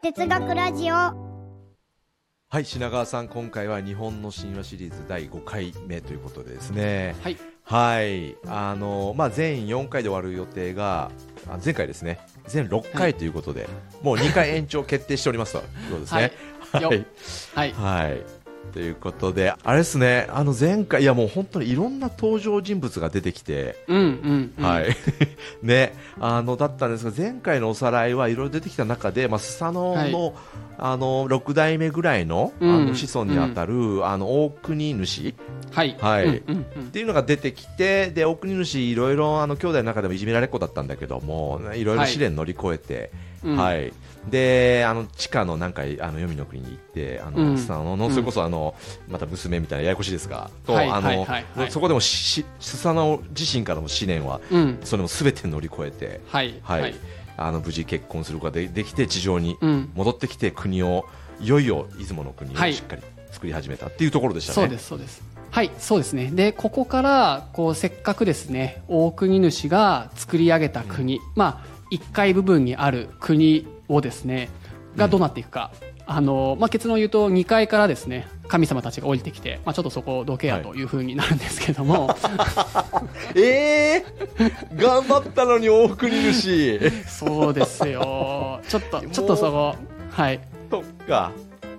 哲学ラジオ。はい品川さん今回は日本の神話シリーズ第5回目ということでですね。はい。はい。あのまあ全4回で終わる予定があ前回ですね。全6回ということで、もう2回延長決定しておりますということですね。はい。よはい。はい。はい。ということで、あれですね、あの前回、いやもう本当にいろんな登場人物が出てきて、うんうん、うん、はい。ね、あの、だったんですが、前回のおさらいはいろいろ出てきた中で、まあ、スサノオの、あの、6代目ぐらいの、あうん。の、子孫にあたる、あの、大国主。はい。はい。うんうんうん。っていうのが出てきて、で、大国主、いろいろ、あの、兄弟の中でもいじめられっ子だったんだけども、いろいろ試練乗り越えて、うん。はい。で、あの、地下のなんか、あの、黄泉の国に行って、あの、うん。スサノオの、それこそあの、また娘みたいなややこしいですが、と、はいあのはいはいはい、そこでもし、スサノオ自身からの試練は、うん。それも全て乗り越えて、はいはい。あの、無事結婚することがでできて、地上にうん。戻ってきて、国を、いよいよ出雲の国をはい。しっかり作り始めたっていうところでしたね。そうですそうです。はいそうですね。でここからこうせっかくですね大国主が作り上げた国、まあ1階部分にある国をですねがどうなっていくか、あのまあ、結論を言うと2階からですね神様たちが降りてきて、まあ、ちょっとそこをどけやというふうになるんですけども、え えー、頑張ったのに大国主。そうですよ。ちょっとちょっとそこはい。とか、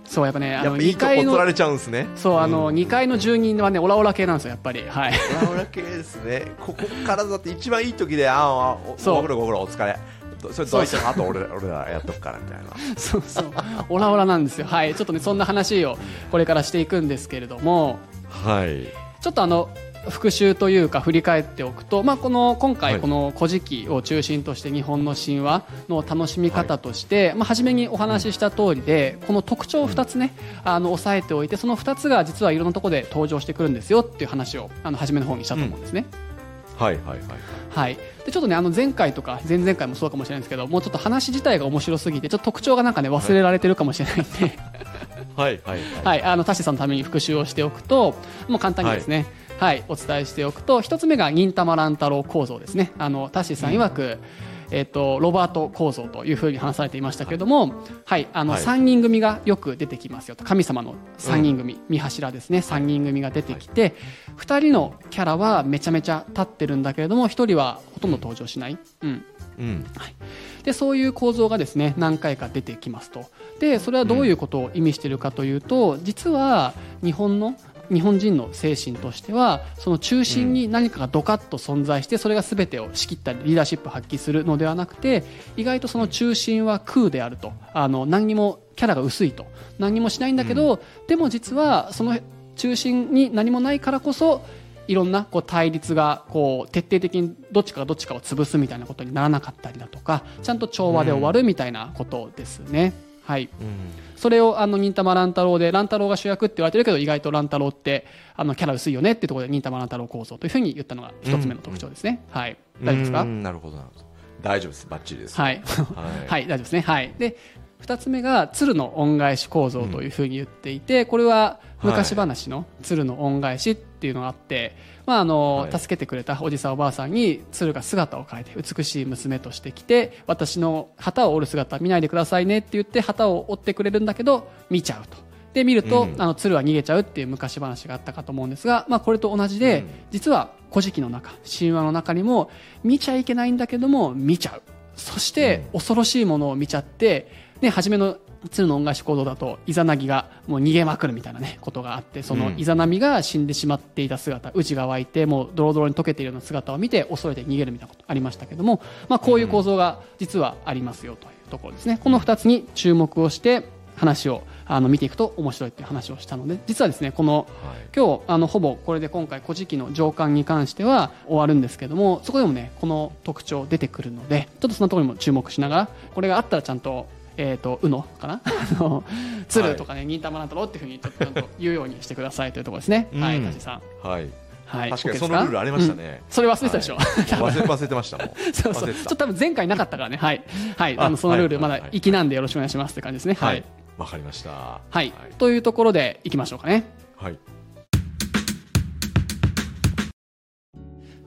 そうやっぱねあの2やっぱいいとこ階の取られちゃうんですね。そうあのん2階の住人はねオラオラ系なんですよやっぱりはいオラオラ系ですね。ここからだって一番いい時で、ああ、おそうご苦労ご苦労お疲れ。それどうしてもあと俺ら俺らやっとくからみたいな。そうそうオラオラなんですよはいちょっとねそんな話をこれからしていくんですけれどもはい。ちょっとあの復習というか振り返っておくと、まあ、この今はい。回この「古事記」を中心として日本の神話の楽しみ方として、まあ、初めにお話しした通りでこの特徴を2つね、あの押さえておいてその2つが実はいろんなところで登場してくるんですよっていう話をあの初めの方にしたと思うんですね。はいはいはい。はい、でちょっとねあの前回とか前々回もそうかもしれないんですけどもうちょっと話自体が面白すぎてちょっと特徴がなんかね忘れられてるかもしれないんで、はいはいはい。はい、あのタシさんのために復習をしておくともう簡単にですね、はいお伝えしておくと一つ目が忍たま乱太郎構造ですね。あのタシさん曰く、えっとロバート構造というふうに話されていましたけれども、はいあのはい。3人組がよく出てきますよと。神様の3人組、三柱ですね。3人組が出てきて、2人のキャラはめちゃめちゃ立ってるんだけれども1人はほとんど登場しない。うん。うん。でそういう構造がですね何回か出てきますと。でそれはどういうことを意味しているかというと、実は日本の日本人の精神としてはその中心に何かがドカッと存在してそれが全てを仕切ったりリーダーシップを発揮するのではなくて意外とその中心は空であるとあの何にもキャラが薄いと何にもしないんだけど、でも実はその中心に何もないからこそいろんなこう対立がこう徹底的にどっちかがどっちかを潰すみたいなことにならなかったりだとかちゃんと調和で終わるみたいなことですね。はい、うん。それをあの忍たま乱太郎で乱太郎が主役って言われてるけど意外と乱太郎ってあのキャラ薄いよねっていうところで忍たま乱太郎構造というふうに言ったのが一つ目の特徴ですね。はい、大丈夫ですか、うんなるほどなるほど。大丈夫です。バッチリです。はい、はい はい、大丈夫ですね。はい。で、二つ目が鶴の恩返し構造というふうに言っていて、これは昔話の鶴の恩返しっていうのがあって、まああの、はい。助けてくれたおじさんおばあさんに鶴が姿を変えて美しい娘として来て、私の旗を折る姿見ないでくださいねって言って旗を折ってくれるんだけど見ちゃうと。で見ると、うん。あの鶴は逃げちゃうっていう昔話があったかと思うんですが、まあ、これと同じで、うん。実は「古事記」の中神話の中にも見ちゃいけないんだけども見ちゃう。そして、恐ろしいものを見ちゃって、ね、初めの鶴の恩返し行動だとイザナギがもう逃げまくるみたいなねことがあってそのうんイザナミが死んでしまっていた姿内が湧いてもうドロドロに溶けているような姿を見て恐れて逃げるみたいなことありましたけども、まあ、こういう構造が実はありますよというところですねこの2つに注目をして話をあの見ていくと面白いっていう話をしたので実はですねこのはい。今日あのほぼこれで今回「古事記」の上巻に関しては終わるんですけどもそこでもねこの特徴出てくるのでちょっとそんなところにも注目しながらこれがあったらちゃんと。えー、とうのかな？あの鶴とかね忍たまなんだろうっていうふうにちょっとちゃんと言うようにしてくださいというところですね、はい。うん。田地さん。はい。はい。確かにそのルールありましたね。うん。それ忘れてたでしょ、忘れ忘れてましたもん。そうそう。ちょったと多分前回なかったからね。はい、はい、ああのそのルールまだはい。はいはい粋なんでよろしくお願いしますって感じですね。ははい。い。わかりました。ははい、というところでいきましょうかね。はい。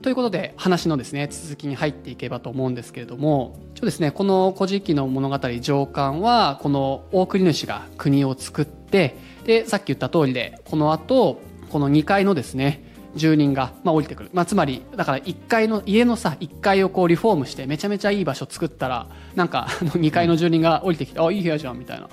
ということで話のですね続きに入っていけばと思うんですけれども一応ですね。この「古事記」の物語上巻はこの大国主が国を作ってでさっき言った通りでこの後この2階のですね住人が、まあ、降りてくる、まあ、つまりだから1階の家のさ1階をこうリフォームしてめちゃめちゃいい場所作ったらなんかあの 2階の住人が降りてきて、あいい部屋じゃんみたいな。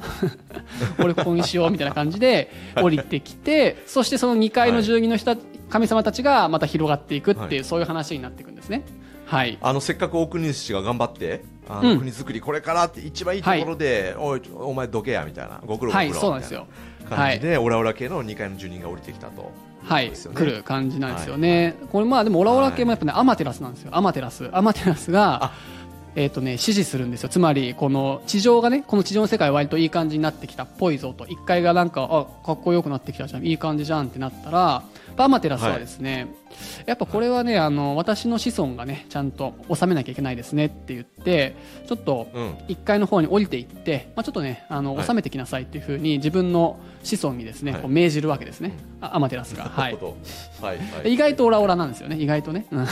俺ここにしようみたいな感じで降りてきてそしてその2階の住人の人、神様たちがまた広がっていくっていう、はい。そういう話になっていくんですね。はい。あのせっかく大国主が頑張ってあの、うん。国作りこれからって一番いいところで、おいお前どけやみたいな。ご苦労ご苦労なんですよ。感じで、オラオラ系の2階の住人が降りてきたと。はい、ね。来る感じなんですよね、これまあでもオラオラ系もやっぱね、アマテラスなんですよアマテラスアマテラスがあ。えっ、とね支持するんですよ。つまりこの地上がねこの地上の世界は割といい感じになってきたっぽいぞと。1階がなんかあかっこよくなってきたじゃん。いい感じじゃんってなったらアマテラスはですね、やっぱこれはねあの私の子孫がねちゃんと収めなきゃいけないですねって言ってちょっとうん。1階の方に降りていって、まあ、ちょっとねあのはい。収めてきなさいっていうふうに自分の子孫にですね、はい。こう命じるわけですね、あアマテラスが。はない意外とオラオラなんですよね。意外とね、うん。うん。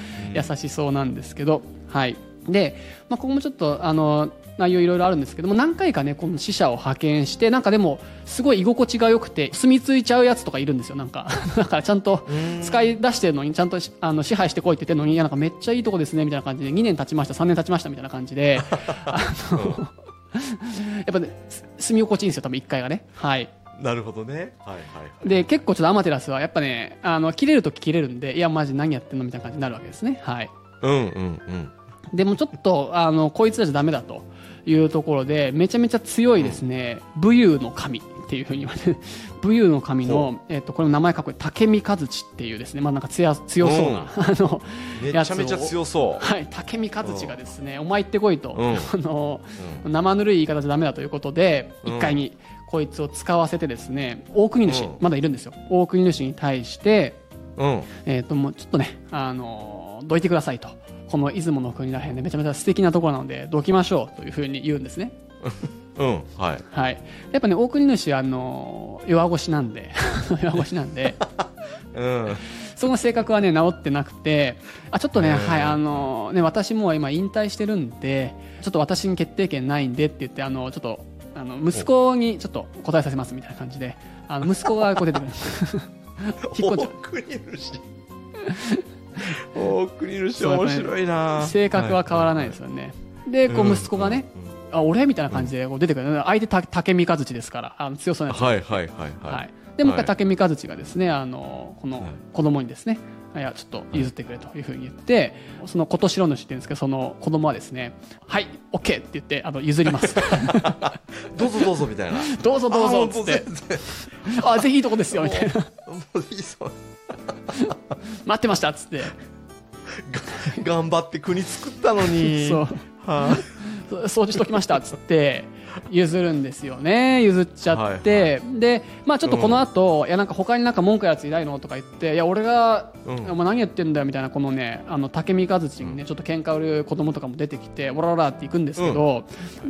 優しそうなんですけど、はい、で、まあ、ここもちょっとあの内容いろいろあるんですけども何回かねこの死者を派遣してなんかでもすごい居心地が良くて住み着いちゃうやつとかいるんですよなんか。だからちゃんと使い出してるのにちゃんとしあの支配してこいって言ってるのにいやなんかめっちゃいいとこですねみたいな感じで2年経ちました3年経ちましたみたいな感じで。あのやっぱねす住み心地いいんですよ多分1回がね。はい。なるほどね。はいはいはい。で結構ちょっとアマテラスはやっぱねあの切れるとき切れるんでいやマジ何やってんのみたいな感じになるわけですね。はい。うんうんうん。でもちょっとあのこいつらじゃダメだというところでめちゃめちゃ強いですね、武勇の神っていうふうに言われる。武勇の神の、えっとこれも名前かっこいい竹見和地っていうですね。まあなんか強強そうな、あのめちゃめちゃ強そはい。竹見和地がですねお前行ってこいと、うん。あのう、生ぬるい言い方じゃダメだということでうん。一回にこいつを使わせてですね大国主、うん。まだいるんですよ。大国主に対してうん。えー、ともうちょっとね、あのーどいてくださいと、この出雲の国らへんでめちゃめちゃ素敵なところなので、どきましょうというふうに言うんですね。うんはい。はい、やっぱね、大国主はあのー弱腰なんで、弱腰なんで、うん。その性格はね、治ってなくて、あちょっとね、うん。はいあのーね、私もう今、引退してるんで、ちょっと私に決定権ないんでって言って、あのちょっとあの息子にちょっと答えさせますみたいな感じで、あの息子がこう出てくる。引っ込んじゃう大国主大国主面白いな。性格は変わらないですよね。で、こう息子がね、あ俺？みたいな感じでこう出てくる、相手た竹見和地ですからあの強そうなやつ、はいはいはいははい。い、でもう一はい。回竹見和地がですねあのこのはい。子供にですね、いやちょっと譲ってくれというふうに言って、その琴城主って言うんですけどその子供はですねはい OK って言ってあの譲ります。どうぞどうぞみたいな。どうぞどうぞあっつって。あぜひいいとこですよみたいな。もういいそう 待ってましたっつって。頑張って国作ったのに。そう。は掃除しときましたっつって譲るんですよね。譲っちゃって、でまあちょっとこの後、いやなんか他になんか文句やついないのとか言っていや俺が、うん。お前何やってんだよみたいなこのねあの竹見和地にねちょっと喧嘩売る子供とかも出てきてオラオラっていくんですけど、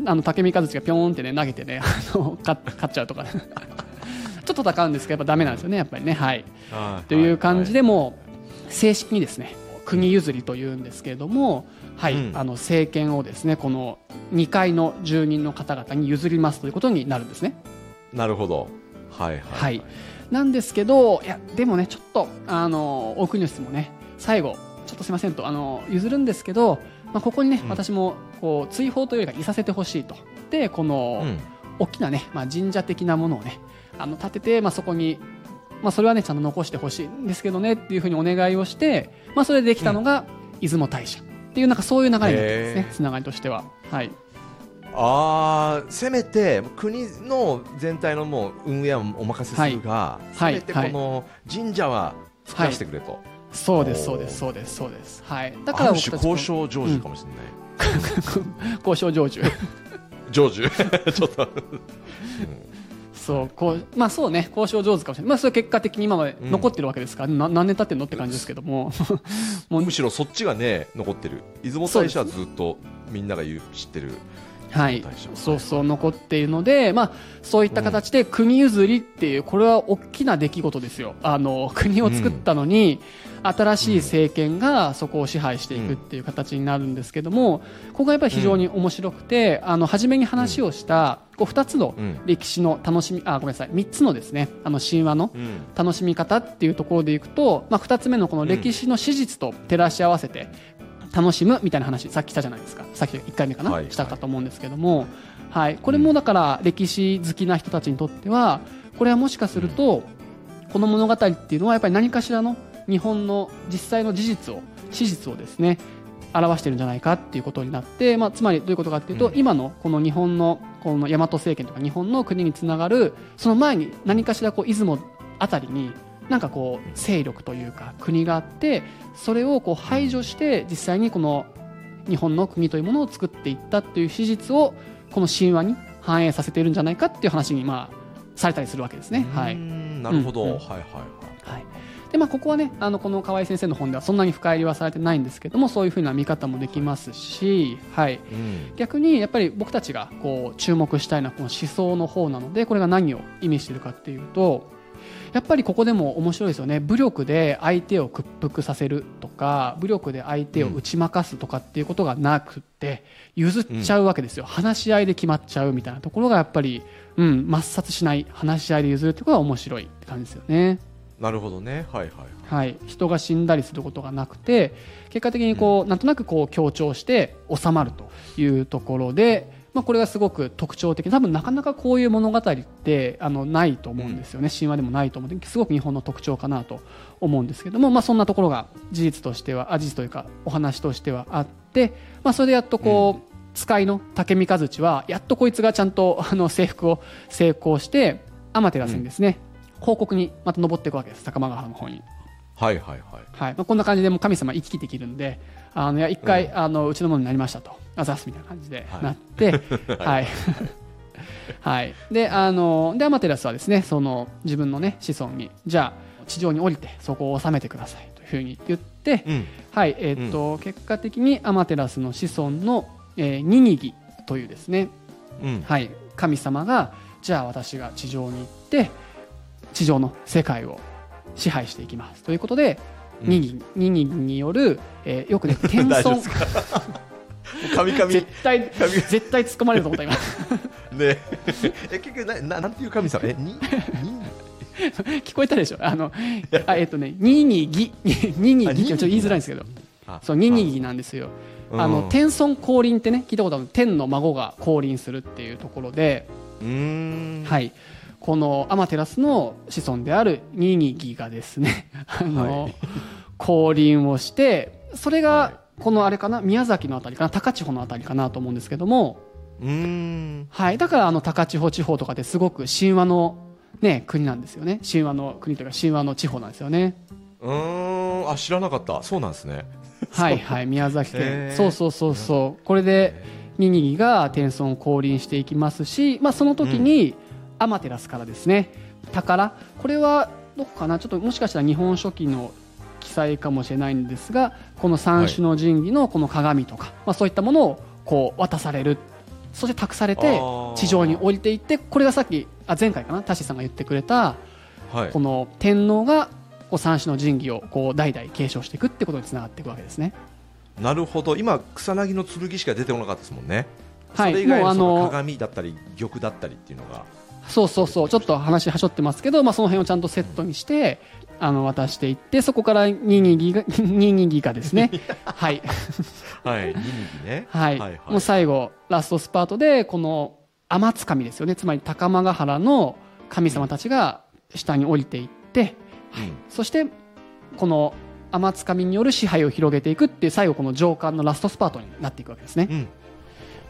あの竹見和地がピョーンってね投げてねあの勝勝っちゃうとか、ね、と戦うんですけどやっぱダメなんですよねやっぱりね。はい。はい。という感じででもう正式にですね国譲りというんですけれども、はいうん。あの政権をですねこの2階の住人の方々に譲りますということになるんですね。なるほど。はいはいはい、なんですけどいやでもねちょっとあの大国主もね最後ちょっとすいませんとあの譲るんですけど、まあ、ここにね、うん。私もこう追放というよりかいさせてほしいと。でこの、うん。大きなね、まあ、神社的なものをねあの建てて、まあ、そこに、まあ、それはねちゃんと残してほしいんですけどねっていうふうにお願いをして、まあ、それでできたのが出雲大社っていうなんかそういう流れになってますねつながりとしては。はい。ああせめて国の全体のもう運営はお任せするが、はい。せめてこの神社は作らせてくれと、そうですそうですそうですそうです。はい。だから交渉成就かもしれない、交渉成就。成就。ちょっと、そうこうまあそうね交渉上手かもしれない。まあそれ結果的に今まで残ってるわけですから、な何年経ってんのって感じですけども。もうむしろそっちがね残ってる。出雲大社はずっとみんなが言う知ってるはい。そうそう残っているので、まあ、そういった形で国譲りっていうこれは大きな出来事ですよ。あの国を作ったのに、新しい政権がそこを支配していくっていう形になるんですけどもここがやっぱり非常に面白くて、あの初めに話をした、こう2つのうん。歴史の楽しみあごめんなさい3つのですねあの神話のうん。楽しみ方っていうところでいくと、まあ、2つ目のこの歴史の史実と照らし合わせて楽しむみたいな話さっきしたじゃないですか。さっき1回目かな、はいしたかと思うんですけども、はい、これもだから歴史好きな人たちにとってはこれはもしかするとこの物語っていうのはやっぱり何かしらの日本の実際の事実を史実をですね表してるんじゃないかっていうことになって、まあ、つまりどういうことかっていうと、うん。今のこの日本のこの大和政権とか日本の国につながるその前に何かしらこう出雲あたりになんかこう勢力というか国があってそれをこう排除して実際にこの日本の国というものを作っていったという史実をこの神話に反映させているんじゃないかっていう話にまあされたりするわけですね。はういんなるほど、うんうん。はいはいはい。はいでまあ、ここはねあのこの河合先生の本ではそんなに深入りはされてないんですけどもそういうふうな見方もできますし、はい、うん。逆にやっぱり僕たちがこう注目したいのはこの思想の方なのでこれが何を意味しているかっていうとやっぱりここでも面白いですよね。武力で相手を屈服させるとか武力で相手を打ち負かすとかっていうことがなくって譲っちゃうわけですよ、話し合いで決まっちゃうみたいなところがやっぱり、うん、抹殺しない話し合いで譲るってことが面白いって感じですよね。なるほどね。はいはいはい、人が死んだりすることがなくて結果的にこう、なんとなくこう強調して収まるというところで、まあ、これがすごく特徴的。多分なかなかこういう物語ってあのないと思うんですよね、神話でもないと思うんですごく日本の特徴かなと思うんですけども、まあ、そんなところが事実としてはあ事実というかお話としてはあって、まあ、それでやっとこう、使いの竹三和内はやっとこいつがちゃんとあの征服を成功して天照にですね、報告にまた登っていくわけです。高間ヶ原の方に。はいはいはい。はい。まあ、こんな感じでもう神様行き来できるんであのいや一回、あのうちのものになりましたと。あざっすみたいな感じで。はい。なって、はい。はい、であのでアマテラスはですねその自分の、ね、子孫にじゃあ地上に降りてそこを治めてくださいというふうに言って、うん。はい。えーっと結果的にアマテラスの子孫の、えーニニギというですね、うん。はい、神様がじゃあ私が地上に行って地上の世界を支配していきます。ということで、うん。ニニニニによる、えーよくね謙遜。絶対神絶対突っ込まれると思った今ね。え結局なななんていう神様？えにに？聞こえたでしょ？あのあえっ、とねニニギニニギちょっと言いづらいんですけど。あそうニニギなんですよ。うん。あの天孫降臨ってね聞いたことある。天の孫が降臨するっていうところで、はい、このアマテラスの子孫であるニニギがですね あの、はい。降臨をしてそれはがこのあれかな宮崎のあたりかな高千穂のあたりかなと思うんですけども、うーん。はい、だからあの高千穂地方とかってすごく神話の、ね、国なんですよね。神話の国というか神話の地方なんですよね。うーん。あ知らなかった。そうなんですね。はいはい。宮崎県、へー。そうそうそうそう。これでニニギが天孫降臨していきますし、まあ、その時にアマテラスからですね。宝。これはどこかな？ちょっともしかしたら日本書紀の記載かもしれないんですがこの三種の神器のこの鏡とか、まあ、そういったものをこう渡される。そして託されて地上に降りていってこれがさっきあ前回かな？タシさんが言ってくれたはい。この天皇がこう三種の神器をこう代々継承していくってことにつながっていくわけですね。なるほど。今草薙の剣しか出てこなかったですもんね。はい。それ以外の鏡だったり玉だったりっていうのがそうそうそうちょっと話はしょってますけど、まあ、その辺をちゃんとセットにしてあの渡していってそこからニニギが ニニギがですね。はい、はいニニギね。はい。はいはい。もう最後ラストスパートでこの天津神ですよね。つまり高間ヶ原の神様たちが下に降りていってうん。そしてこの天津神による支配を広げていくっていう最後この上巻のラストスパートになっていくわけですね。うん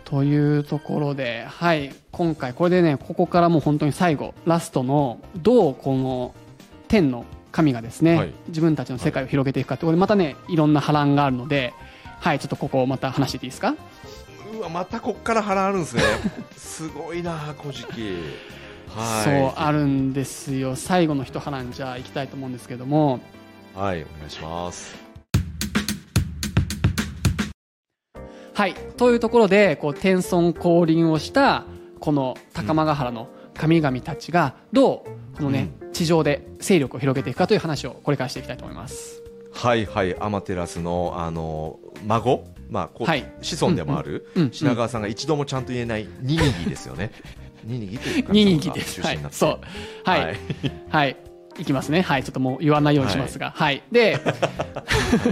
というところで、はい、今回これでねここからもう本当に最後ラストのどうこの天の神がですね、はい。自分たちの世界を広げていくかってこれまたねいろんな波乱があるので、はい、ちょっとここをまた話していいいですか？うわまたこっから波乱あるんですね。すごいな古事記。はい。そうあるんですよ。最後の一波乱じゃあいきたいと思うんですけども。はいお願いしますはいというところでこう天孫降臨をしたこの高間ヶ原の神々たちがどうこのね、地上で勢力を広げていくかという話をこれからしていきたいと思います。はいはいアマテラスのあの孫？まあこう、はい子孫でもある、うんうん品川さんが一度もちゃんと言えないニニギですよね ニニギというかニニギです。はいそう。はい。はいはい。いきますね。はい。ちょっともう言わないようにしますが。はい。で、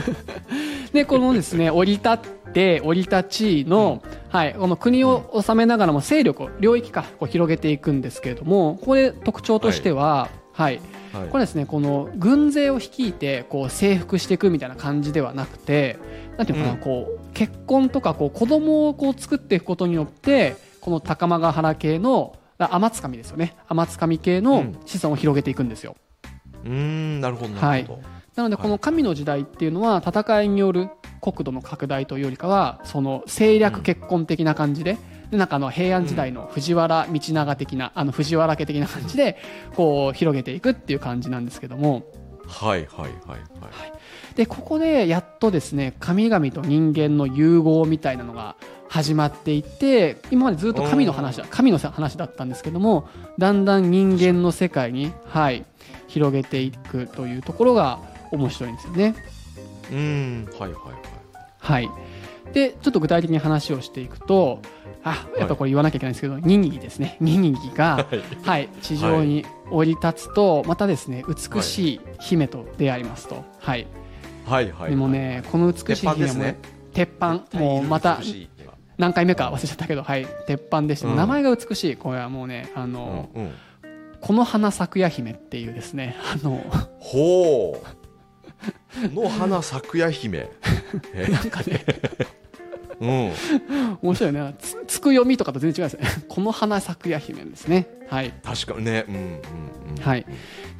で、このですね、降り立って、降り立ちの、はい、この国を治めながらも勢力を、領域か、こう広げていくんですけれども、ここで特徴としては、はい。はい。これですね、この軍勢を率いて、こう征服していくみたいな感じではなくて、なんていうのかな、うん。こう、結婚とか、こう、子供をこう作っていくことによって、この高間ヶ原系の、天津神ですよね。天津神系のうん。子孫を広げていくんですよ。うーんなるほどなるほど、なので、この神の時代っていうのは、戦いによる国土の拡大というよりかは、その政略結婚的な感じで、でなんかあの平安時代の藤原道長的な、あの藤原家的な感じで、こう広げていくっていう感じなんですけども、はいはいはいはい。で、ここでやっとですね、神々と人間の融合みたいなのが始まっていって、今までずっと神の話だ、神の話だったんですけども、だんだん人間の世界に、はい、広げていくというところが面白いんですよね。うーんはいはいはい。はい。で、ちょっと具体的に話をしていくと、あ、やっぱこれ言わなきゃいけないんですけど、ニニギですね。ニ ニギが、はい、地上に降り立つと、またですね、美しい姫と出会いますと。はい。はいはいでもね、この美しい姫も鉄板ね、鉄板、もうまた何回目か忘れちゃったけど、はい、鉄板でして、うん。名前が美しい。これはもうね、あの、うんうん。この花咲くや姫っていうですね、あの、ほうの花咲くや姫。え なんかね、うん。面白いよね。つつく読みとかと全然違いますね。この花咲くや姫ですね。はい。確かにね。うんうんうん。はい、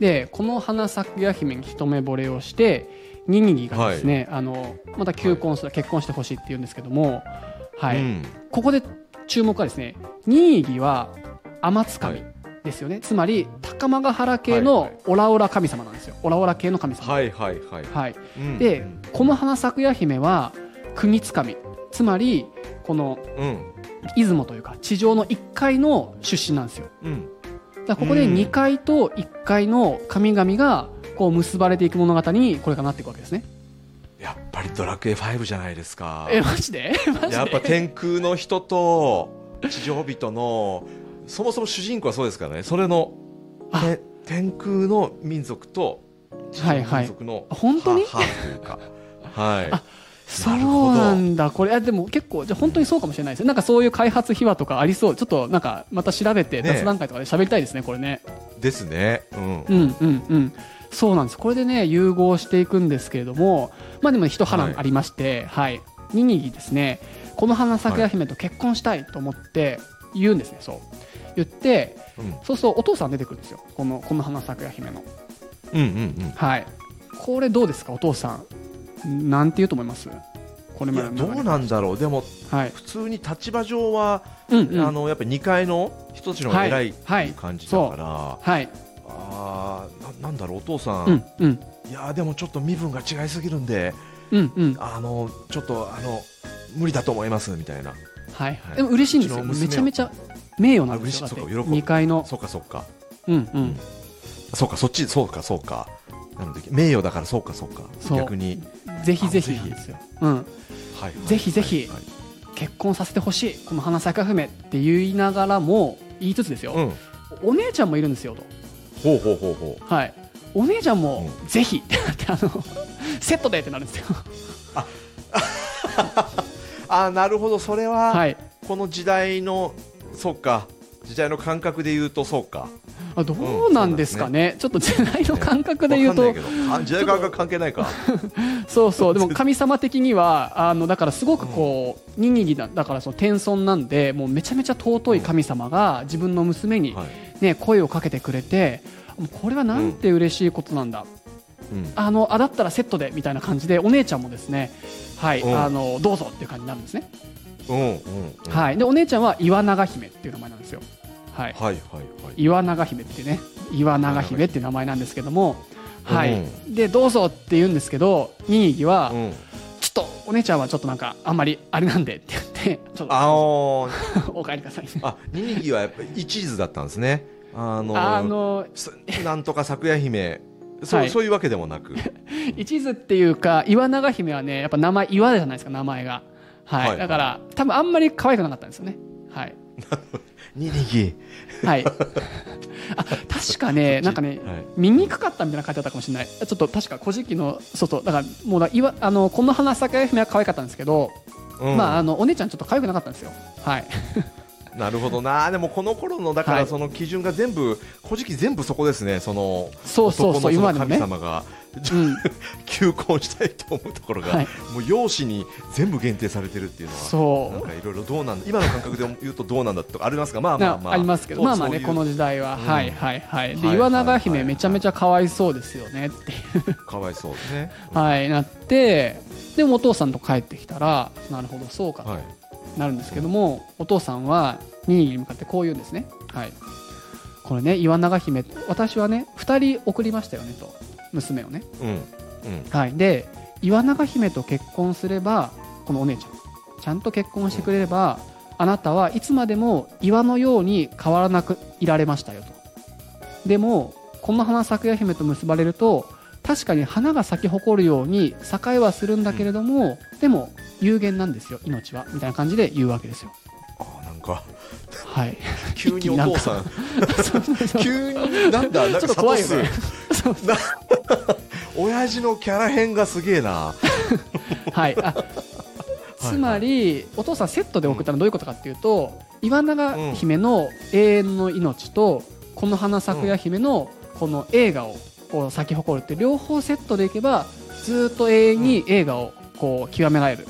でこの花咲くや姫に一目惚れをしてニニギがですね、あのまた求婚する、結婚してほしいって言うんですけども、はい。うん。ここで注目はですねニニギは天津神はいですよね、つまり高間ヶ原系はいのはい。オラオラ神様なんですよ。オラオラ系の神様、はいはいはい。はい。うんでこの花咲くや姫は国津神つまりこのうん。出雲というか地上の1階の出身なんですよ。うん。だここでうん。2階と1階の神々がこう結ばれていく物語にこれからなっていくわけですね。やっぱりドラクエ5じゃないですか。え、マジで？やっぱ天空の人と地上人のそもそも主人公はそうですからねそれの天空の民族と地上の民族の本当に？ハーフというか はいあそうなんだ。これ、あでも結構、じゃあ本当にそうかもしれないですね。なんかそういう開発秘話とかありそう。ちょっとなんかまた調べてね雑談会とかで喋りたいですね、これね。ですねうんうんうんうん。そうなんです。これでね、融合していくんですけれども、まあでも一波乱ありまして、はい。ニニギですね、この花咲くや姫と結婚したいと思って言うんですね、そう。言って、うんそうそう、お父さん出てくるんですよ。この、この花咲くや姫の。うんうんはい。これどうですか、お父さん。なんて言うと思います？これうんいまでどうなんだろうでもはい。普通に立場上は、うんうん。あのやっぱり2階の人たちの偉いってはいいう感じだから、はい。あーななんだろうお父さん、うんうん。いやーでもちょっと身分が違いすぎるんでうんうん。あのちょっとあの無理だと思いますみたいなはいは。いでも嬉しいんですよ。めちゃめちゃ名誉な嬉しいだってそうか喜ぶ2階の。そうかそうかうんうん。そうかそっちそうかそうかなので名誉だからそうかそうか逆に、ぜひぜひあぜひなんですよ。うん。はいはいぜひぜひ結婚させてほしい。この花咲か姫って言いながらも、言いつつですよ。うんお姉ちゃんもいるんですよと。ほうほうほうほうはい。お姉ちゃんもぜひってなって、あの、セットでってなるんですよ。あ なるほどそれは、はい。この時代のそうか。時代の感覚で言うとそうか。あどうなんですかね。ちょっと時代の感覚で言うと、わかんないけど。あ時代感覚関係ないか。そうそう、でも神様的には、あのだからすごくこう、ニニギだだからその天孫なんで、もうめちゃめちゃ尊い神様が自分の娘に、はい。ね、声をかけてくれて、これはなんて嬉しいことなんだ、うん。あのあだったらセットでみたいな感じで、お姉ちゃんもですね、はい、うん。あのどうぞっていう感じになるんですね。はい、でお姉ちゃんは岩永姫っていう名前なんですよ。はい、はいはいはい。岩永姫ってね、岩永姫って名前なんですけども、はい、うでどうぞって言うんですけど、ニニギは、うん。ちょっとお姉ちゃんはちょっとなんかあんまりあれなんでって言ってちょっとあの お帰りくださいあニニギはやっぱり一途だったんですね。あのあのすなんとか咲夜姫。そう,、はい。そういうわけでもなく。一途っていうか岩永姫はねやっぱ名前岩じゃないですか名前がはい、はい。だから多分あんまり可愛くなかったんですよね。はい。ニニギはい。あ確かねなんかねはい。見にくかったみたいな書いてあったかもしれない。ちょっと確か古事記のそうそうだからもうだ岩あのこの花咲夜姫は可愛かったんですけど、うん。まああのお姉ちゃんちょっと可愛くなかったんですよ。はい。なるほどな。でもこの頃のだかはい。らその基準が全部「古事記」全部そこですね。そのそうそうそう今までもね。神様がうん。求婚したいと思うところが、はい。もう容姿に全部限定されてるっていうのはそう。なんかいろいろどうなんだ今の感覚で言うとどうなんだとかありますか。まあまあまあなあ。りますけどまあまあねこの時代は、うん。はいはい。はいではい岩永はい姫めちゃめちゃかわいそうですよねっていう。かわいそうですね、はいなってでもお父さんと帰ってきたらなるほどそうかとはい。なるんですけども、お父さんはニニギに向かってこう言うんですね。はい。これね岩永姫私はね2人送りましたよねと娘をね。うんうん。はい。で岩永姫と結婚すればこのお姉ちゃん。ちゃんと結婚してくれれば、あなたはいつまでも岩のように変わらなくいられましたよと。でもこの花咲夜姫と結ばれると確かに花が咲き誇るように栄えはするんだけれども、でも有限なんですよ命は。みたいな感じで言うわけですよ。あなんか。はい。急にお父さん。急になんだなんか怖いよね諭すな親父のキャラ変がすげえな。はい、あつまり、お父さんセットで送ったのはどういうことかっていうと、岩永姫の永遠の命と、この花咲夜姫のこの映画をこう咲き誇るって両方セットでいけばずっと永遠に映画をこう極められる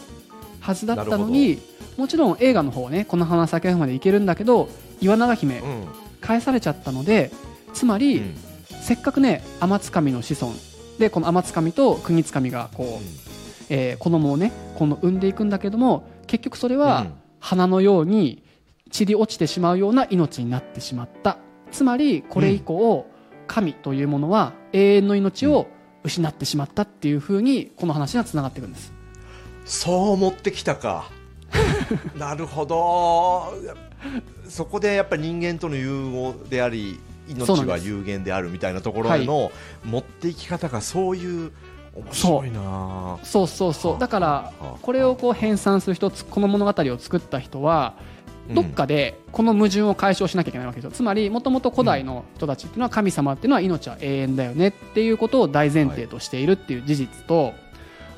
はずだったのにもちろん映画の方はねこの花咲夜姫までいけるんだけど岩永姫うん。返されちゃったのでつまり、うんせっかくね天津神の子孫。でこの天津神と国津神がこう、えー子供をねこの産んでいくんだけども結局それはうん。花のように散り落ちてしまうような命になってしまった。つまりこれ以降、神というものは永遠の命を失ってしまったっていうふうにこの話がつながっていくんです。そう持ってきたか。なるほど。そこでやっぱり人間との融合であり命は有限であるみたいなところへの持っていき方がそういう面白いな。そうそうそう。だからはあこれをこう編纂する人この物語を作った人はどっかでこの矛盾を解消しなきゃいけないわけですよ。つまりもともと古代の人たちっていうのは神様っていうのは命は永遠だよねっていうことを大前提としているっていう事実と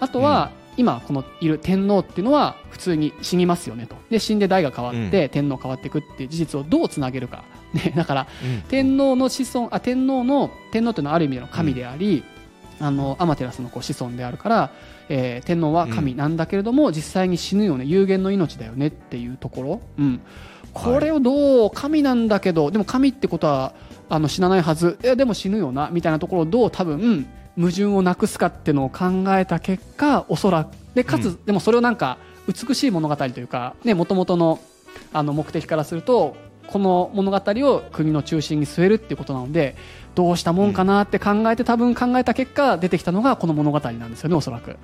あとは今このいる天皇っていうのは普通に死にますよねと。で死んで代が変わって天皇変わっていくっていう事実をどうつなげるか、ね、だからうん。天皇の子孫あ天皇の天皇というのはある意味での神であり、あのアマテラスの子孫であるから、えー天皇は神なんだけれども、実際に死ぬよね。有限の命だよねっていうところ、うん、これをどう神なんだけどでも神ってことはあの死なないはず。いやでも死ぬよなみたいなところをどう多分矛盾をなくすかっていうのを考えた結果おそらくでかつ、うでもそれをなんか美しい物語というかもともとのあの目的からするとこの物語を国の中心に据えるっていうことなのでどうしたもんかなって考えて多分考えた結果出てきたのがこの物語なんですよねおそらく。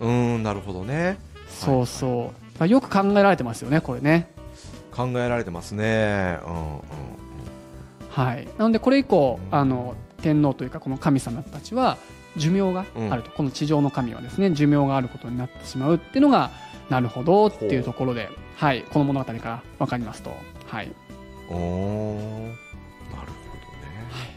うんなるほどね。そうそう、まあよく考えられてますよねこれね。考えられてますね。うんうんはい。なのでこれ以降あの天皇というかこの神様たちは寿命があると、この地上の神はですね寿命があることになってしまうっていうのがなるほどっていうところで、はい、この物語から分かりますと、はい、おーなるほどね。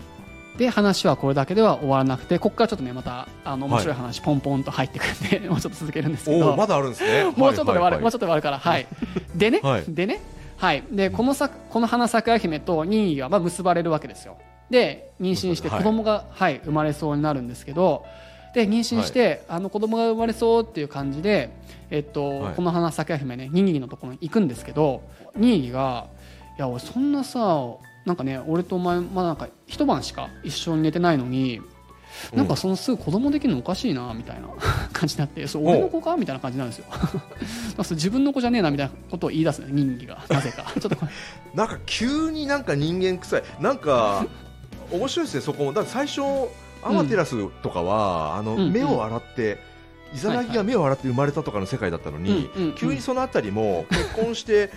で話はこれだけでは終わらなくてここからちょっとねまたあの面白い話ポンポンと入ってくるんで、もうちょっと続けるんですけど。まだあるんですね。もうちょっとで終わる、もうちょょっっとで終わるから、はい。でね、はい。でね、はい。で、このさ、この花咲夜姫と任意がまあ結ばれるわけですよ。で、妊娠してはい子供が、はい、生まれそうになるんですけど。で、妊娠して、あの子供が生まれそうっていう感じで、えっと、はいこの花咲夜姫ね、任意のところに行くんですけど。任意が、いや、俺そんなさ、なんかね、俺とお前、まあ、なんか一晩しか一緒に寝てないのに。なんかそのすぐ子供できるのおかしいなみたいな 感じになって、そう俺の子か？みたいな感じなんですよ。自分の子じゃねえなみたいなことを言い出すね、人気がなぜか。ちょっとこれ なんか急になんか人間臭いなんか面白いですねそこも。だ最初アマテラスとかは、あのうん。目を洗ってイザナギが目を洗って生まれたとかの世界だったのに、急にそのあたりも結婚して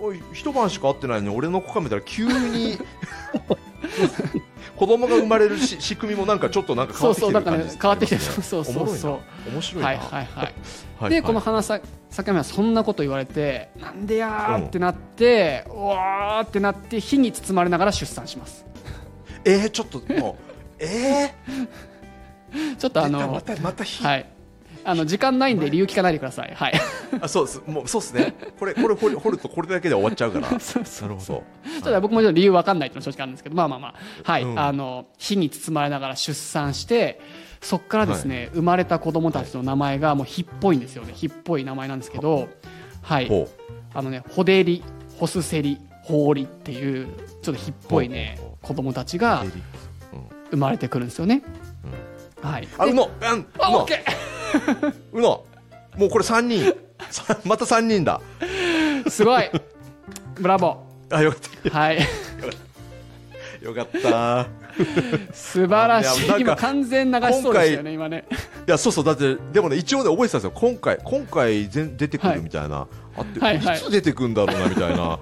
おい一晩しか会ってないのに俺の子かめたら急に 子供が生まれるし仕組みもなんかちょっとなんか変わってきてる感じ。そうだからね変わってきてそうそうそうそう。面白いな。はいはいはい。はいでこのはい花咲咲はそんなこと言われてなんでやーってなって、うわーってなって火に包まれながら出産しますえー、ちょっともう えちょっとー、あのまたまた火、はい。あの時間ないんで理由聞かないでください。はい。あそうです。もうそうですね。これこれ掘る掘るとこれだけで終わっちゃうから。そうそうなるほどちょっと僕もちょっと理由わかんないっていうのは正直あるんですけどまあまあまあ。はい、うんあの火に包まれながら出産してそこからですね、生まれた子供たちの名前がもう火っぽいんですよね。火っぽい名前なんですけどはい。ほあのねホデリホスセリホーリっていうちょっと火っぽいねほうほう子供たちうが生まれてくるんですよね、はい。であうの。うんうの。あオッケ うの。もうこれ三人。さまた三人だ。ーすごい。ブラボあよかっーはい。た よかった。素晴らしい。今完全流しそうでしたよね今ね。いやそうそう。だってでもね一応で覚えてたんですよ。今回今回全出てくはい。るみたいな、あって、はいはい。いつ出てくるんだろうなみたいな。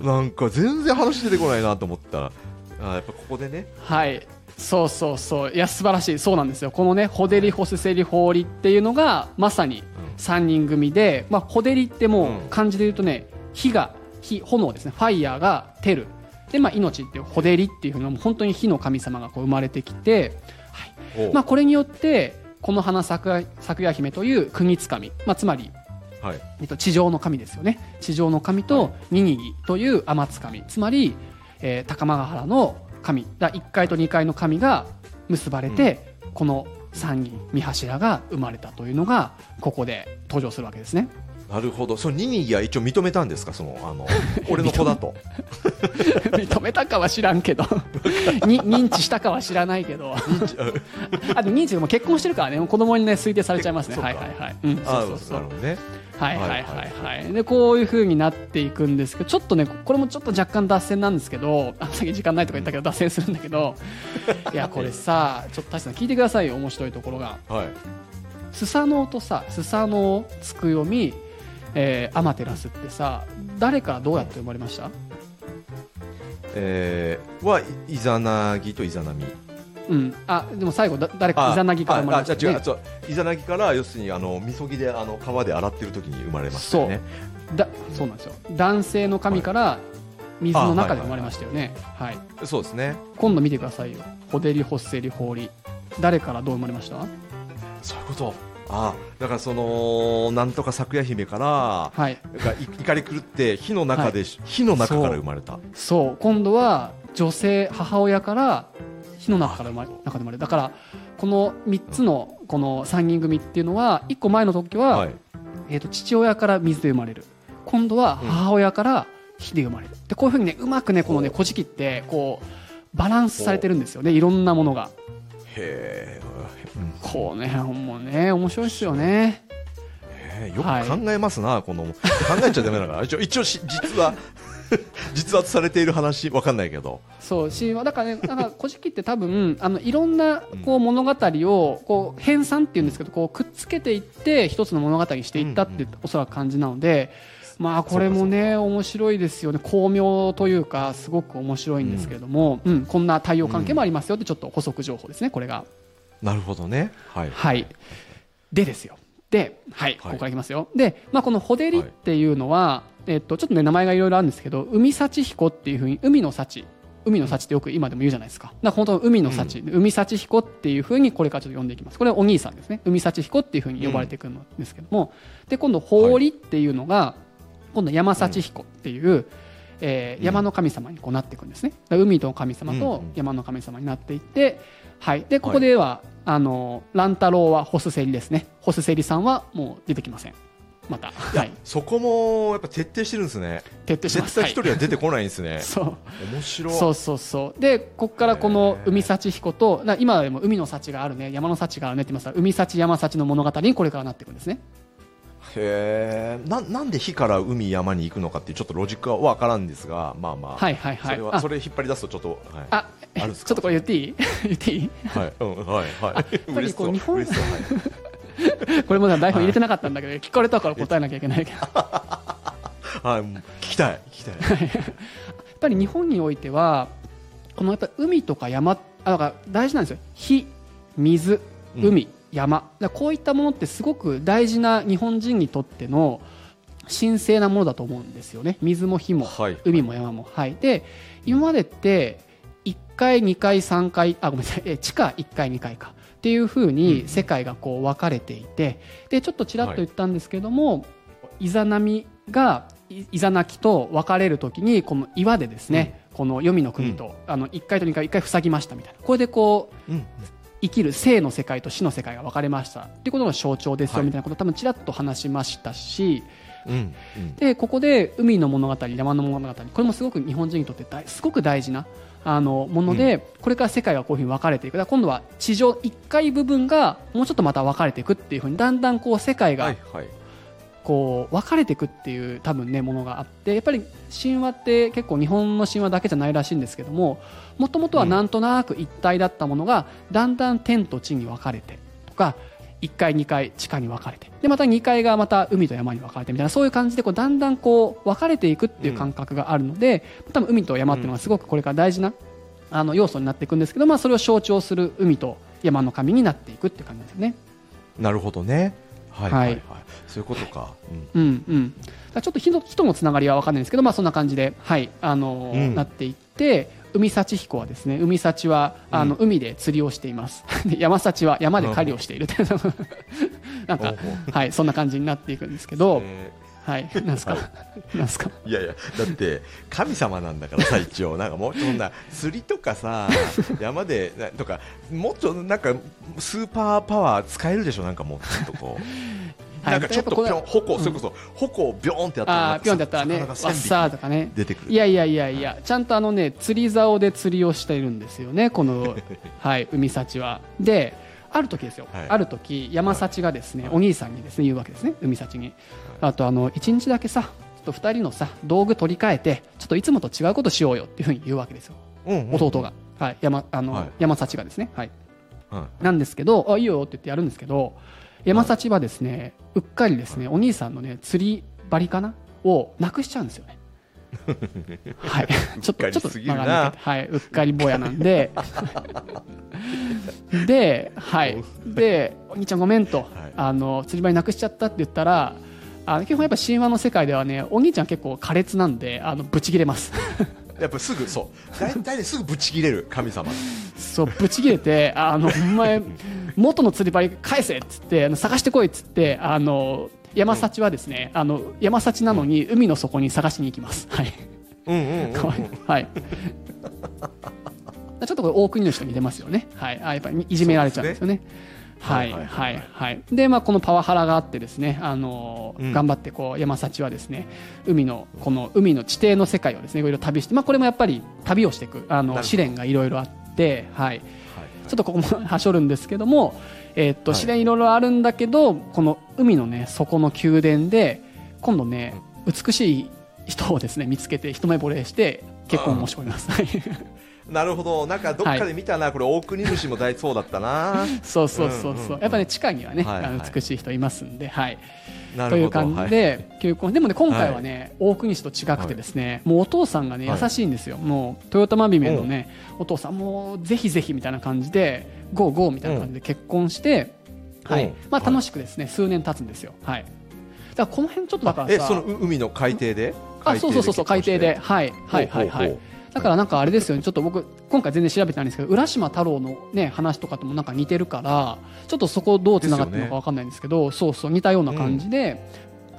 なんか全然話出てこないなと思ったらあやっぱここでね。はい。そうそうそう。いや素晴らしい。そうなんですよ。このねホデリホスセリホーリっていうのがまさに3人組で、まあ、ホデリってもううん。漢字で言うとね火が火炎ですね。ファイヤーがテル。で、まあ、命っていうホデリっていうふうなもう本当に火の神様がこう生まれてきて、はい。おまあ、これによってこの花咲く咲夜姫という国津神、まあ、つまりはい。えっと、地上の神ですよね。地上の神とニニギという天津神つまり、えー高間ヶ原の神だ1階と2階の神が結ばれて、この3人三柱が生まれたというのがここで登場するわけですね。なるほど。そのニニギは一応認めたんですか？そのあの 俺の子だと。認めたかは知らんけど。に認知したかは知らないけど。あと認知でも結婚してるからね。子供にね推定されちゃいますね。はいはいはい、うん、あそうそうそう。なるほどねはいはいはいはい。でこういう風になっていくんですけどちょっとねこれもちょっと若干脱線なんですけどあさっき時間ないとか言ったけど脱線するんだけど いやこれさちょっと大志さん聞いてくださいよ面白いところが。はい。スサノオとさスサノオツクヨミえーアマテラスってさ誰からどうやって生まれました？えー、はイザナギとイザナミうん。あでも最後だ誰かあイザナギから生まれましたよねああじゃあ違う。そう。イザナギから要するにあのみそぎであの川で洗ってる時に生まれましたよね。だそうなんですよ。男性の神から水の中で生まれましたよね。はい。そうですね。今度見てくださいよ。ホデリホッセリホーリ誰からどう生まれました？そういうこと。あだからそのなんとか咲夜姫からはい。がい怒り狂って火の中で、火の中から生まれた。そう。今度は女性母親から火の中から生まれ中で生まれる。だからこの3つのこの3人組っていうのは1個前の時は、はい。えー、と父親から水で生まれる。今度は母親から火で生まれる。でこういうふうにねうまくねこのね古事記ってこうバランスされてるんですよね。いろんなものが。へー。うん。こうねもうね面白いですよね。よく考えますな、この考えちゃダメだから。一応一応し実は 実圧されている話わかんないけど。そう神話だからねなんか古事記って多分あのいろんなこう物語をこう編纂っていうんですけどこうくっつけていって一つの物語にしていったってうんおそらく感じなので、まあこれもね面白いですよね。巧妙というかすごく面白いんですけれども、うん。こんな対応関係もありますよってちょっと補足情報ですねこれが。なるほどね。はい。はい、でですよ。で、はい、こはい。こからいきますよ。で、まあ、このホデリっていうのは、えっと、ちょっとね、名前がいろいろあるんですけど、海幸彦っていうふうに、海の幸、海の幸ってよく今でも言うじゃないですか。だから本当海の幸、海幸彦っていうふうにこれからちょっと呼んでいきます。これはお兄さんですね。海幸彦っていうふうに呼ばれてくるんですけども、で、今度、法理っていうのが、今度山幸彦っていう、えーうん山の神様にこうなっていくんですね。海の神様とうんうん山の神様になっていって、はい、でここでは、あの乱太郎はホスセリですね。ホスセリさんはもう出てきません。また、はい、そこもやっぱ徹底してるんですね。徹底します。絶対一人は出てこないんですね、は いそう。面白い。そうそうそう。でここからこの海幸彦とな今でも海の幸があるね山の幸があるねって言います。から海幸山幸の物語にこれからなっていくんですね。へえななんで火から海山に行くのかっていうちょっとロジックは分からんですがまあまあ、はいはいはい。それはあ。それ引っ張り出すとちょっとはい。あ。あるんですか？ちょっとこれ言っていい？言っていい？はい。うん。はいはい。やっぱりこう日本はい これも台本入れてなかったんだけど、聞かれたから答えなきゃいけないけど。はい、聞きたい、聞きたい。やっぱり日本においてはこのやっぱ海とか山あだから大事なんですよ。火水海、山。だからこういったものってすごく大事な日本人にとっての神聖なものだと思うんですよね。水も火もはい。海も山も。はい。で今までって1回2回3回あごめんなさい。え地下1回2回かっていうふうに世界がこう分かれていてでちょっとちらっと言ったんですけども、イザナミがいイザナキと分かれるときにこの岩でですね、この黄泉の国と、あの1回と2回1回塞ぎましたみたいな。これでこううん、生きる生の世界と死の世界が分かれましたっていうことの象徴ですよはい。みたいなことを多分ちらっと話しましたし、うん、うん、でここで海の物語山の物語これもすごく日本人にとって大すごく大事なあのもので、これから世界がこういうふうに分かれていく。今度は地上1階部分がもうちょっとまた分かれていくっていうふうにだんだんこう世界が。こう分かれていくっていう多分ねものがあってやっぱり神話って結構日本の神話だけじゃないらしいんですけどももともとはなんとなく一体だったものがだんだん天と地に分かれてとか1階2階地下に分かれてでまた2階がまた海と山に分かれてみたいなそういう感じでこうだんだんこう分かれていくっていう感覚があるので、多分海と山っていうのはすごくこれから大事なあの要素になっていくんですけど、まあ、それを象徴する海と山の神になっていくっていう感じですよね。なるほどね。はい、はいはい、はい。そういうことか。うん。うんうん、ちょっと人人のつながりは分かんないんですけど、まあ、そんな感じで、はいあのーうんなっていって海幸彦はですね海幸はあの、海で釣りをしています。で 山幸は山で狩りをしている。という。なんかはいそんな感じになっていくんですけど、えはいなんですか、はなんですか？ーいやいや、だって神様なんだからさ、一応、なんかもうそんな釣りとかさ、山でなとか、もっとなんかスーパーパワー使えるでしょ、なんかもうちょっとこう。はい。なんかちょっと矛、それこそ、矛をビョーンってやったら、あーピョンってやったらね魚が1000わっさーとかね。匹出てくる。いやいやいやいやちゃんとあのね釣り竿で釣りをしているんですよね このはい海幸は。である時ですよ、はい。ある時山幸がですね、お兄さんにですね言うわけですね海幸に、あとあの一日だけさちょっと二人のさ道具取り替えてちょっといつもと違うことしようよっていうふうに言うわけですよ、うんうん弟が、はい、山あの、はい。山幸がですね。はい。はなんですけどあいいよって言ってやるんですけど山幸はですねうっかりですねお兄さんのね釣り針かなをなくしちゃうんですよね。はい。ちょっとちょっとはいうっかり坊やなんで。ではい。でお兄ちゃんごめんと、あの釣り針なくしちゃったって言ったらあの基本やっぱ神話の世界ではねお兄ちゃん結構苛烈なんであのブチ切れます。い。やっぱすぐ、そう。大体ね、すぐぶち切れる神様。そうぶち切れてあのお前元の釣り針返せっつって探してこいっつってあの山幸はですね、あの山幸なのに海の底に探しに行きます。はい。うんうんうんうん。かわいいはい。ちょっとこれ大国の人に出ますよね。はい。あやっぱりいじめられちゃうんですよね。はいはいはいはい。でまあこのパワハラがあってですねあのーうん。頑張ってこう山幸はですね海のこの海の地底の世界をですねいろいろ旅してまあこれもやっぱり旅をしていくあの試練がいろいろあってはい。はいちょっとここも はしょるんですけども、えーっとはい。試練いろいろあるんだけど、この海のね底の宮殿で今度ね美しい人をですね見つけて一目惚れして結婚を申し込みます。はいなるほど、なんかどっかで見たな、これ、大国主も大そうだったな。そうそうそうそう、うんうんうんやっぱね地下にはね、はいはいあの美しい人いますんで、はい、なるほど。という感じはいで、求婚でもね今回はね、大国氏と違くてですね、もうお父さんがねはい優しいんですよ、もう豊玉姫のね、お父さんもうぜひぜひみたいな感じでゴーゴーみたいな感じで結婚して、はい。うん。まあ、はい。楽しくですね、数年経つんですよ。はい。だからこの辺ちょっとだからえ、さそのう海の海底で？あそうそうそうそう海底で。はい。はいはいはいだからなんかあれですよね。ちょっと僕今回全然調べてないんですけど浦島太郎のね話とかともなんか似てるからちょっとそこどうつながってるのかわかんないんですけどそうそう似たような感じで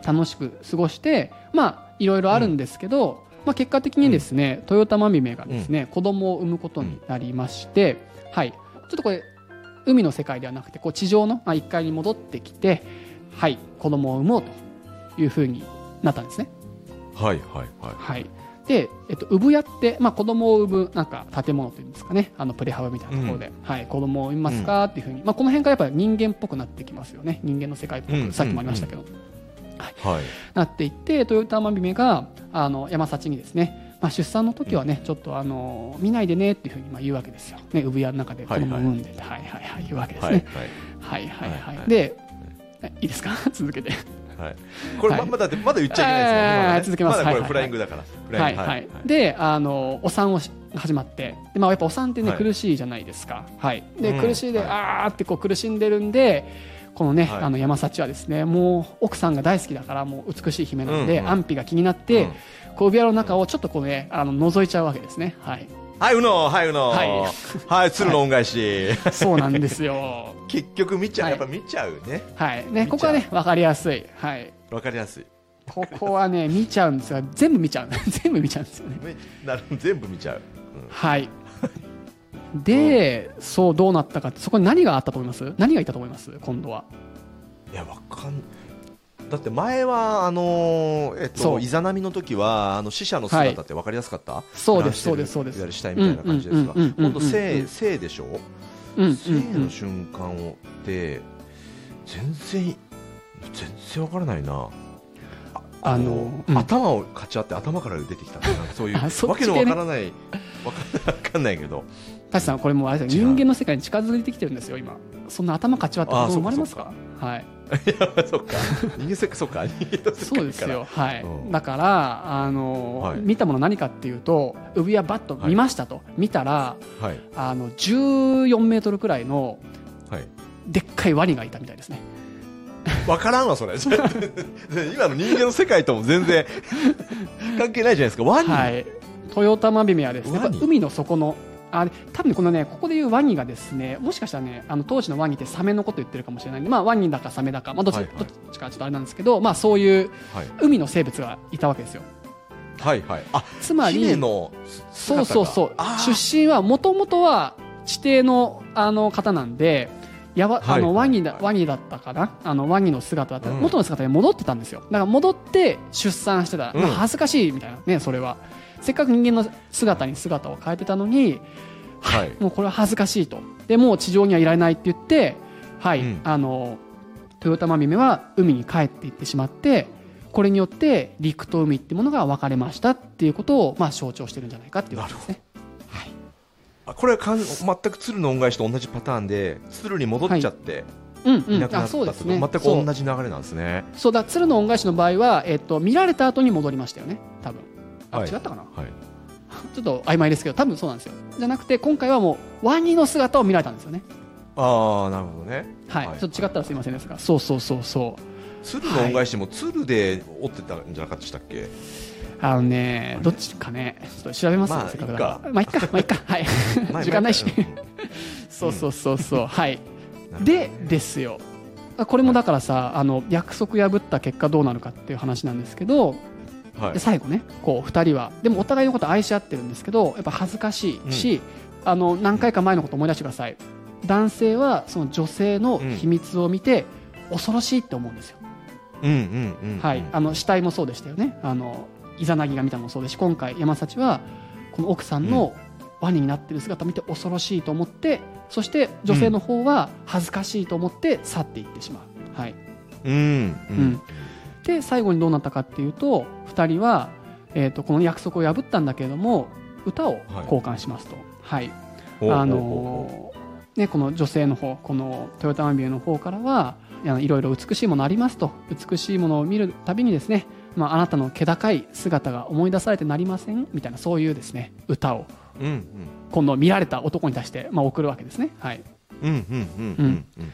楽しく過ごしてまあいろいろあるんですけど、まあ、結果的にですね、豊玉姫がですね、子供を産むことになりまして、はい。ちょっとこれ海の世界ではなくてこう地上のまあ1階に戻ってきてはい子供を産もうというふうになったんですね。はいはいはい。はい、で、えっと、産屋って、まあ、子供を産むなんか建物というんですかね。あのプレハブみたいなところで、はい、子供を産みますかっていうふうに、まあ、この辺がやっぱり人間っぽくなってきますよね。人間の世界っぽく、うんさっきもありましたけど、はい。なっていって豊玉姫があの山幸にですね、まあ、出産の時はね、ちょっとあの見ないでねっていうふうにまあ言うわけですよ、ね、産屋の中で子供を産んでて、はいはいはい。言うわけですはいね。はい。はい。はいはい、はい。はい。でえいいですか？続けてはい、これ、はい。ままだってまだ言っちゃいけないですよ、はいまだね。続けます。まだこれはいフライングだから、はいはい、であのお産をし始まって。で、まあ、やっぱお産ってね、はい。苦しいじゃないですか、はい、で、うん。苦しいで、はい。あーってこう苦しんでるんでこのね、はい。あの山幸はですねもう奥さんが大好きだからもう美しい姫なんで、うんうん。安否が気になって、うん。こう指輪の中をちょっとこうねあの覗いちゃうわけですね。はいはい、うの、はい、うの、はい。はい、鶴の恩返し、そうなんですよ。結局見ちゃう、はい。やっぱ見ちゃうね、はい。ねここはね分かりやすい。はい。わかりやすい、ここはね 見ちゃうんですが全部見ちゃう。全部見ちゃうんですよね。めなる全部見ちゃう、はい。で、そうどうなったかそこに何があったと思います？何がいたと思います？今度は。いや、わかんだって前はあのーえっとイザナミの時はあの死者の姿ってわかりやすかった、そうですそうですそうです。いわゆる死体みたいな感じですが。今度生生でしょ？うんうん生の瞬間をって全然全然わからないな。あのうん。頭をかち合って頭から出てきたそういうわけのわからないわかんないけどタシさんこれもうあれです人間の世界に近づいてきてるんですよ今。そんな頭かち割ってあ子供生まれますか？はい。い やそっか。人間世界そっか。そうですよ。はい。うん。だからあの、はい。見たもの何かっていうと指輪バッと見ましたと、見たらはい。あの14メートルくらいのはい。でっかいワニがいたみたいですね。わからんわそれ。今の人間の世界とも全然 関係ないじゃないですか。ワニ、はい、豊玉姫はです。ね海の底のあれ多分このねここでいうワニがですねもしかしたらねあの当時のワニってサメのこと言ってるかもしれないんで、まあ、ワニだかサメだか、まあ、どっち,、はいはい。どっちかちょっとあれなんですけど、まあ、そういうはい、海の生物がいたわけですよ。はいはい。あつまりそうそうそう。出身はもともとは地底のあの方なんでやわあのはいはいワニだワニだったかな？あのワニの姿だった、うん。元の姿に戻ってたんですよ。だから戻って出産してた、うん。まあ恥ずかしいみたいなねそれはせっかく人間の姿に姿を変えてたのにはい。もうこれは恥ずかしいと。でもう地上にはいられないって言ってはい、うん。あの豊玉姫は海に帰っていってしまってこれによって陸と海っていうものが分かれましたっていうことをまあ象徴してるんじゃないかっていうことですね。はい。あこれはかん全く鶴の恩返しと同じパターンで鶴に戻っちゃってうんうん、あいなくなったと、ね。全く同じ流れなんですね。そうだ鶴の恩返しの場合は、えっと見られた後に戻りましたよね多分あ、はい。違ったかな？はい。ちょっと曖昧ですけど多分そうなんですよ。じゃなくて今回はもうワニの姿を見られたんですよね。ああなるほどね。はい、はい。ちょっと違ったらすいませんですがそうそうそうそう。鶴の恩返しも鶴で折ってたんじゃなかったでしたっけ、あのねどっちかね。ちょっと調べます、まあせっかくだから。まあいっか。まあ いっか。はい。まあ 時間ないし。うん。そうそうそうそう。はい。でね。ですよ。これもだからさ、あの約束破った結果どうなるかっていう話なんですけど、はい。で最後ねこう2人は。でもお互いのこと愛し合ってるんですけどやっぱ恥ずかしいし、あの何回か前のこと思い出してください。男性はその女性の秘密を見て恐ろしいって思うんですよ、死体もそうでしたよね。あのイザナギが見たのもそうですし今回山幸はこの奥さんのワニになってる姿を見て恐ろしいと思ってそして女性の方は恥ずかしいと思って去っていってしまう、はい、うん。うん。うんで最後にどうなったかっていうと2人は、えー、とこの約束を破ったんだけれども歌を交換しますと、はい。あほうほうほのーね、この女性の方このトヨタマビューの方からはいろいろ美しいものありますと。美しいものを見るたびにですね、まあ、あなたの気高い姿が思い出されてなりません？みたいなそういうですね歌を。ううん。今度見られた男に対して、まあ、送るわけですね。はい、うんうんうんうんうんうん。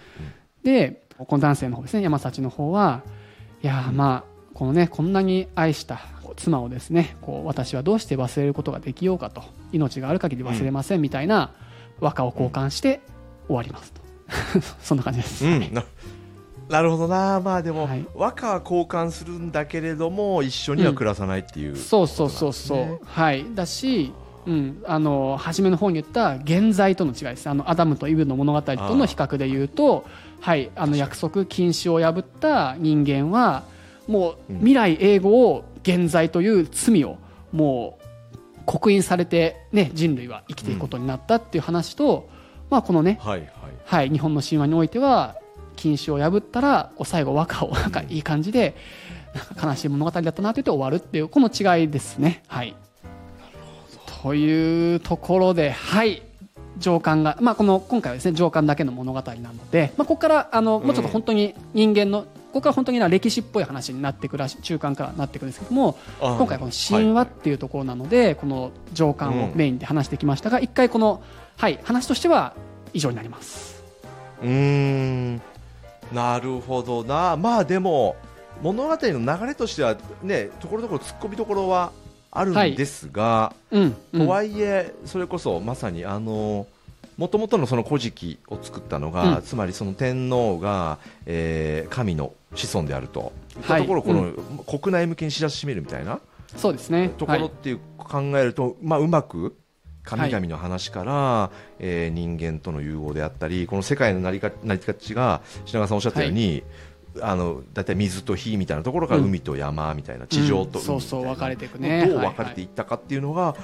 でこの男性の方ですね山幸の方はいやーまあこのねこんなに愛した妻をですねこう私はどうして忘れることができようかと命がある限り忘れませんみたいな和歌を交換して終わりますと。そんな感じです、うん。ななるほどな。まあでも、はい。和歌は交換するんだけれども一緒には暮らさないっていう、そうそうそうそう、ねはい。だしうん、あの初めの方に言った現在との違いです。あのアダムとイブの物語との比較で言うと、はい、あの約束禁止を破った人間はもううん未来永劫を現在という罪をもう刻印されて、ね、人類は生きていくことになったっていう話と、まあ、このね、はいはい。はい、日本の神話においては禁止を破ったら最後和歌をなんかいい感じで悲しい物語だったなと言って終わるっていうこの違いですね。はい、というところではい上官が、まあ、この今回はですね上官だけの物語なので、まあ、ここからあのもうちょっと本当に人間の、ここから本当にな歴史っぽい話になってくる中間からなってくるんですけどもあ今回この神話っていうところなので、この上官をメインで話してきましたが、一回この、はい、話としては以上になります。うーん。なるほどな。まあでも物語の流れとしてはねところどころ突っ込みどころはあるんですが、うん、うん。とはいえそれこそまさにあのもともとのその古事記を作ったのが、うん。つまりその天皇が、えー神の子孫であると。はい。ところをこの、国内向けに知らしめるみたいなそうですね。ところってい。う考えると、まあ、うまく神々の話から、えー人間との融合であったりこの世界の成りか成り立ちが品川さんおっしゃったように、あのだいたい水と火みたいなところからうん。海と山みたいな、地上と海みたいな、うん。そうそう分かれていくね。どう分かれていったかっていうのが、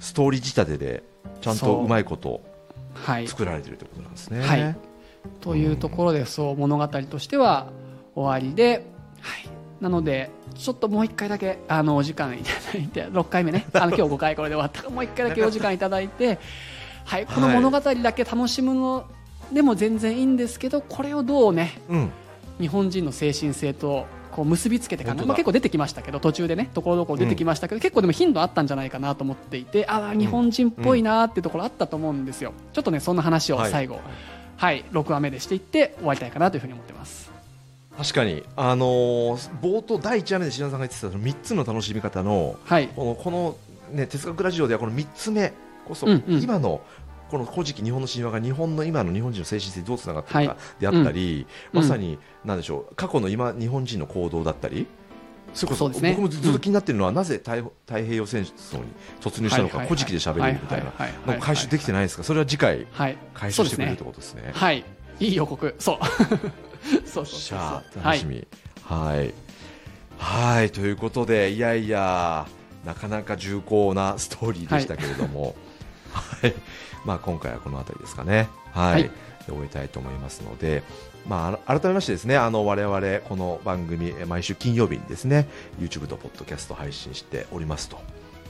ストーリー仕立てでちゃんとうまいことはい、作られてるということなんですね。はい。というところでそう物語としては終わりで、はい、なのでちょっともう1回だけあのお時間いただいて 6回目ね。あの今日5回これで終わったからもう1回だけお時間いただいて、はい、この物語だけ楽しむのでも全然いいんですけどこれをどうねうん日本人の精神性とこう結びつけていかな。まあ、結構出てきましたけど途中でねところどころ出てきましたけど、結構でも頻度あったんじゃないかなと思っていてああ日本人っぽいなーっていうところあったと思うんですよ、ちょっとねそんな話を最後、はい。6話目でしていって終わりたいかなというふうに思ってます。確かに、あのー冒頭第1話目で品田さんが言ってたその3つの楽しみ方のはい。このこの、ね、哲学ラジオではこの3つ目こそ、うんうん。今のこの古事記日本の神話が日本の今の日本人の精神性にどうつながっているかはい。であったり、うん。まさに何でしょう過去の今日本人の行動だったり。それこそね。僕もずっと気になっているのは、なぜ太太平洋戦争に突入したのか、はいはいはい古事記で喋れるみたいな。はいはいはいなんか回収できてないですか？それは次回はい。回収してくれるってことですね。はい。いい予告。そう。そうそゃあはい楽しみ。はい、はい。ということでいやいやなかなか重厚なストーリーでしたけれども、はいまあ、今回はこの辺りですかね、はい。はい。で終えたいと思いますので、まあ、改めましてですねあの我々この番組え毎週金曜日にですね YouTube とポッドキャスト配信しておりますと。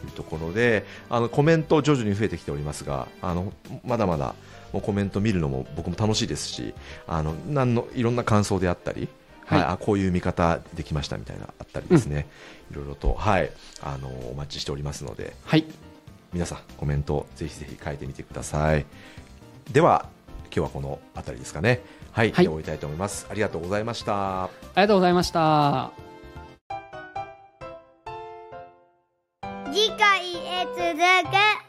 いうところであのコメント徐々に増えてきておりますがあのまだまだもうコメント見るのも僕も楽しいですしあのなんのいろんな感想であったり、はい。はいあこういう見方できましたみたいなあったりですね、いろいろと、はい、あのお待ちしておりますので。はい皆さんコメントをぜひぜひ書いてみてください。では今日はこのあたりですかね。はい、はい、終えたいと思います。ありがとうございました。ありがとうございました。次回へ続く